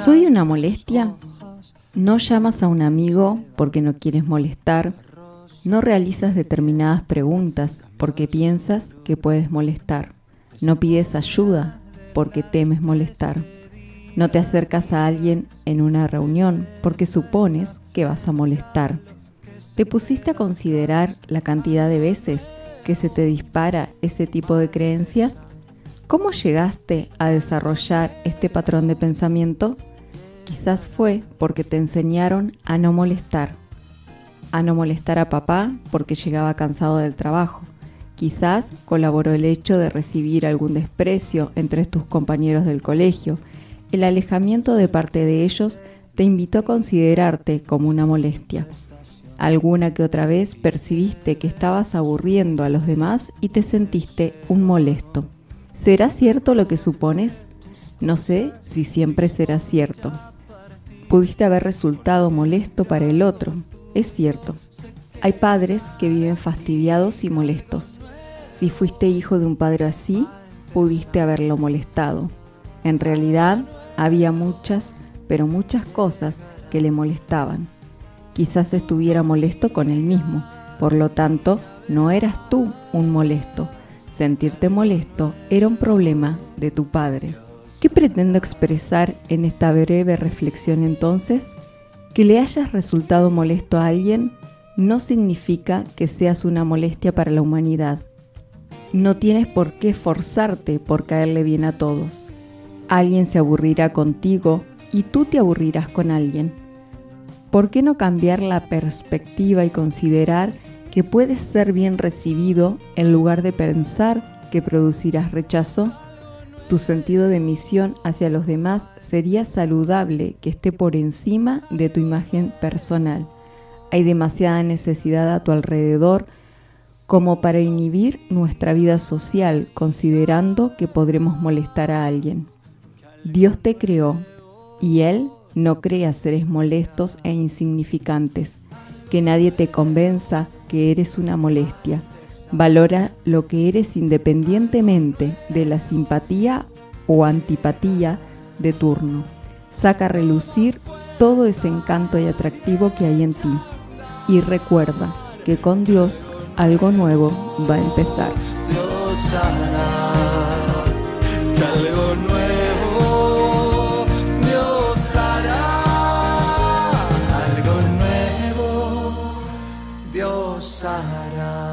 ¿Soy una molestia? No llamas a un amigo porque no quieres molestar. No realizas determinadas preguntas porque piensas que puedes molestar. No pides ayuda porque temes molestar. No te acercas a alguien en una reunión porque supones que vas a molestar. ¿Te pusiste a considerar la cantidad de veces que se te dispara ese tipo de creencias? ¿Cómo llegaste a desarrollar este patrón de pensamiento? Quizás fue porque te enseñaron a no molestar, a no molestar a papá porque llegaba cansado del trabajo. Quizás colaboró el hecho de recibir algún desprecio entre tus compañeros del colegio. El alejamiento de parte de ellos te invitó a considerarte como una molestia. Alguna que otra vez percibiste que estabas aburriendo a los demás y te sentiste un molesto. ¿Será cierto lo que supones? No sé si siempre será cierto. Pudiste haber resultado molesto para el otro, es cierto. Hay padres que viven fastidiados y molestos. Si fuiste hijo de un padre así, pudiste haberlo molestado. En realidad, había muchas, pero muchas cosas que le molestaban. Quizás estuviera molesto con él mismo, por lo tanto, no eras tú un molesto, Sentirte molesto era un problema de tu padre. ¿Qué pretendo expresar en esta breve reflexión entonces? Que le hayas resultado molesto a alguien no significa que seas una molestia para la humanidad. No tienes por qué forzarte por caerle bien a todos. Alguien se aburrirá contigo y tú te aburrirás con alguien. ¿Por qué no cambiar la perspectiva y considerar que puedes ser bien recibido en lugar de pensar que producirás rechazo? Tu sentido de misión hacia los demás sería saludable que esté por encima de tu imagen personal. Hay demasiada necesidad a tu alrededor como para inhibir nuestra vida social considerando que podremos molestar a alguien. Dios te creó y Él no crea seres molestos e insignificantes. Que nadie te convenza que eres una molestia. Valora lo que eres independientemente de la simpatía o antipatía de turno. Saca a relucir todo ese encanto y atractivo que hay en ti. Y recuerda que con Dios algo nuevo va a empezar. Dios hará.